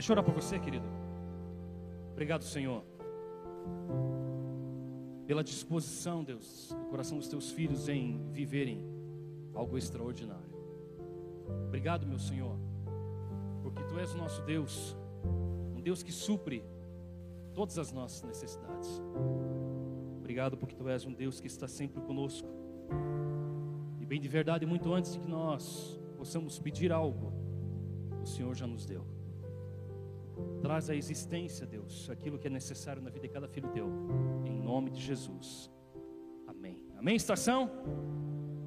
Deixa eu orar por você, querido. Obrigado, Senhor, pela disposição, Deus, do coração dos teus filhos em viverem algo extraordinário. Obrigado, meu Senhor, porque tu és o nosso Deus, um Deus que supre todas as nossas necessidades. Obrigado porque tu és um Deus que está sempre conosco. E bem de verdade, muito antes de que nós possamos pedir algo, o Senhor já nos deu. Traz à existência, Deus, aquilo que é necessário na vida de cada filho teu. Em nome de Jesus. Amém. Amém, estação?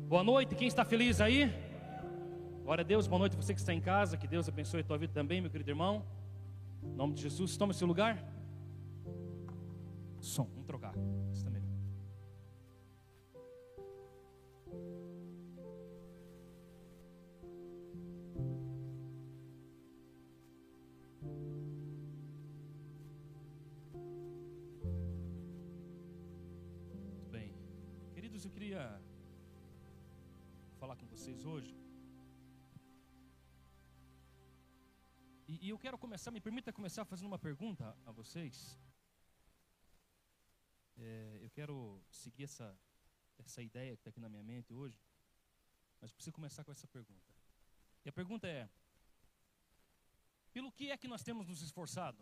Boa noite. Quem está feliz aí? Glória a Deus. Boa noite você que está em casa. Que Deus abençoe a tua vida também, meu querido irmão. Em nome de Jesus. Toma seu lugar. Som. Vamos trocar. Está melhor. Queria falar com vocês hoje. E, e eu quero começar, me permita começar fazendo uma pergunta a vocês. É, eu quero seguir essa, essa ideia que está aqui na minha mente hoje, mas preciso começar com essa pergunta. E a pergunta é: pelo que é que nós temos nos esforçado?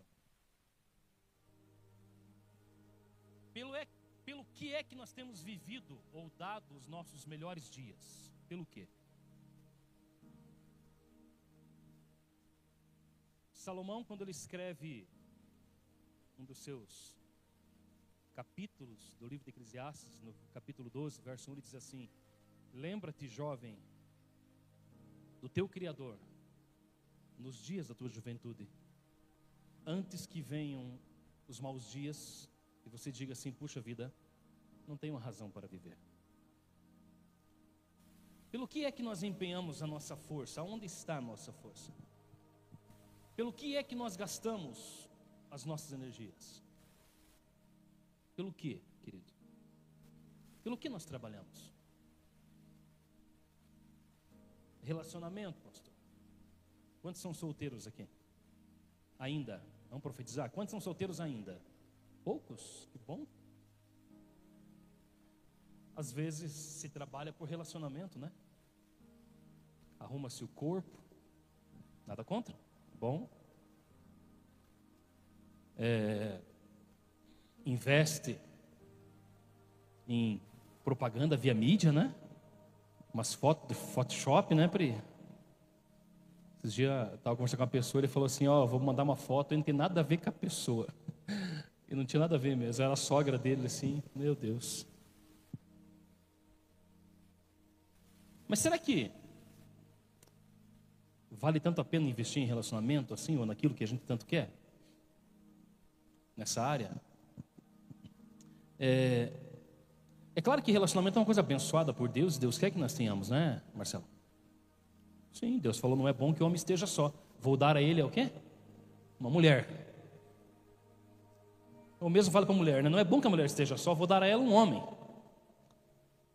Pelo que é que nós temos vivido ou dado os nossos melhores dias? Pelo quê? Salomão, quando ele escreve um dos seus capítulos do livro de Eclesiastes, no capítulo 12, verso 1, ele diz assim: Lembra-te, jovem, do teu Criador, nos dias da tua juventude, antes que venham os maus dias e você diga assim: puxa vida, não tenho razão para viver. Pelo que é que nós empenhamos a nossa força? Aonde está a nossa força? Pelo que é que nós gastamos as nossas energias? Pelo que, querido? Pelo que nós trabalhamos? Relacionamento, pastor. Quantos são solteiros aqui? Ainda? Vamos profetizar? Quantos são solteiros ainda? Poucos? Que bom. Às vezes se trabalha por relacionamento, né? Arruma-se o corpo. Nada contra? Bom. É, investe em propaganda via mídia, né? Umas fotos de Photoshop, né, Pri? Esses dias eu estava conversando com uma pessoa, ele falou assim, ó, oh, vou mandar uma foto, e não tem nada a ver com a pessoa. E não tinha nada a ver mesmo, era a sogra dele, assim, meu Deus. Mas será que vale tanto a pena investir em relacionamento, assim, ou naquilo que a gente tanto quer? Nessa área? É, é claro que relacionamento é uma coisa abençoada por Deus, Deus quer que nós tenhamos, né, Marcelo? Sim, Deus falou, não é bom que o homem esteja só. Vou dar a ele é o quê? Uma mulher. Eu mesmo falo para a mulher, né? não é bom que a mulher esteja só, vou dar a ela um homem.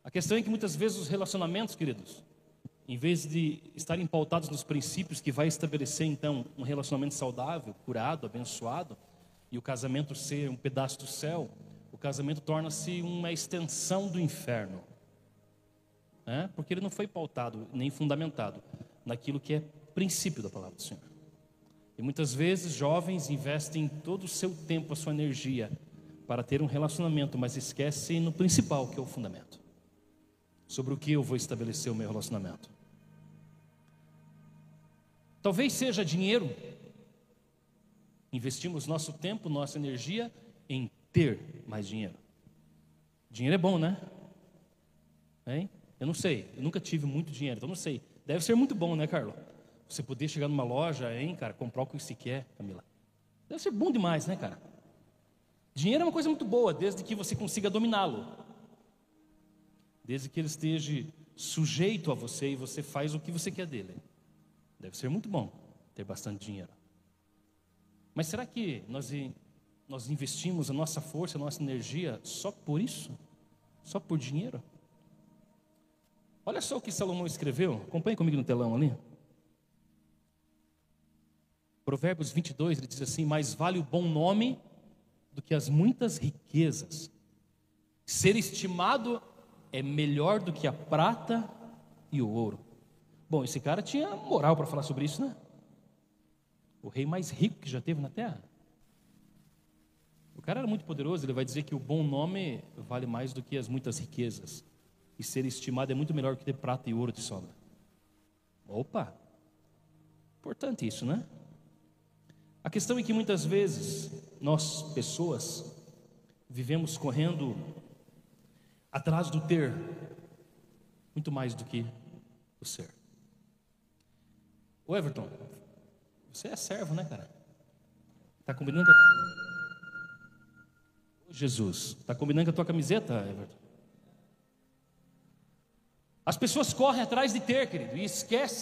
A questão é que muitas vezes os relacionamentos, queridos, em vez de estarem pautados nos princípios que vai estabelecer então um relacionamento saudável, curado, abençoado, e o casamento ser um pedaço do céu, o casamento torna-se uma extensão do inferno. Né? Porque ele não foi pautado nem fundamentado naquilo que é princípio da palavra do Senhor. E muitas vezes jovens investem todo o seu tempo, a sua energia para ter um relacionamento, mas esquecem no principal, que é o fundamento. Sobre o que eu vou estabelecer o meu relacionamento. Talvez seja dinheiro. Investimos nosso tempo, nossa energia em ter mais dinheiro. Dinheiro é bom, né? Hein? Eu não sei, eu nunca tive muito dinheiro, então não sei. Deve ser muito bom, né, Carlos? Você poder chegar numa loja, hein, cara, comprar o que você quer, Camila. Deve ser bom demais, né, cara? Dinheiro é uma coisa muito boa, desde que você consiga dominá-lo. Desde que ele esteja sujeito a você e você faz o que você quer dele. Deve ser muito bom ter bastante dinheiro. Mas será que nós, nós investimos a nossa força, a nossa energia só por isso? Só por dinheiro? Olha só o que Salomão escreveu. Acompanhe comigo no telão ali. Provérbios 22, ele diz assim: Mais vale o bom nome do que as muitas riquezas. Ser estimado é melhor do que a prata e o ouro. Bom, esse cara tinha moral para falar sobre isso, né? O rei mais rico que já teve na terra. O cara era muito poderoso, ele vai dizer que o bom nome vale mais do que as muitas riquezas. E ser estimado é muito melhor que ter prata e ouro de sobra. Opa! Importante isso, né? A questão é que muitas vezes nós, pessoas, vivemos correndo atrás do ter muito mais do que o ser. O Everton, você é servo, né, cara? Tá combinando com a... Jesus, tá combinando com a tua camiseta, Everton? As pessoas correm atrás de ter, querido, e esquecem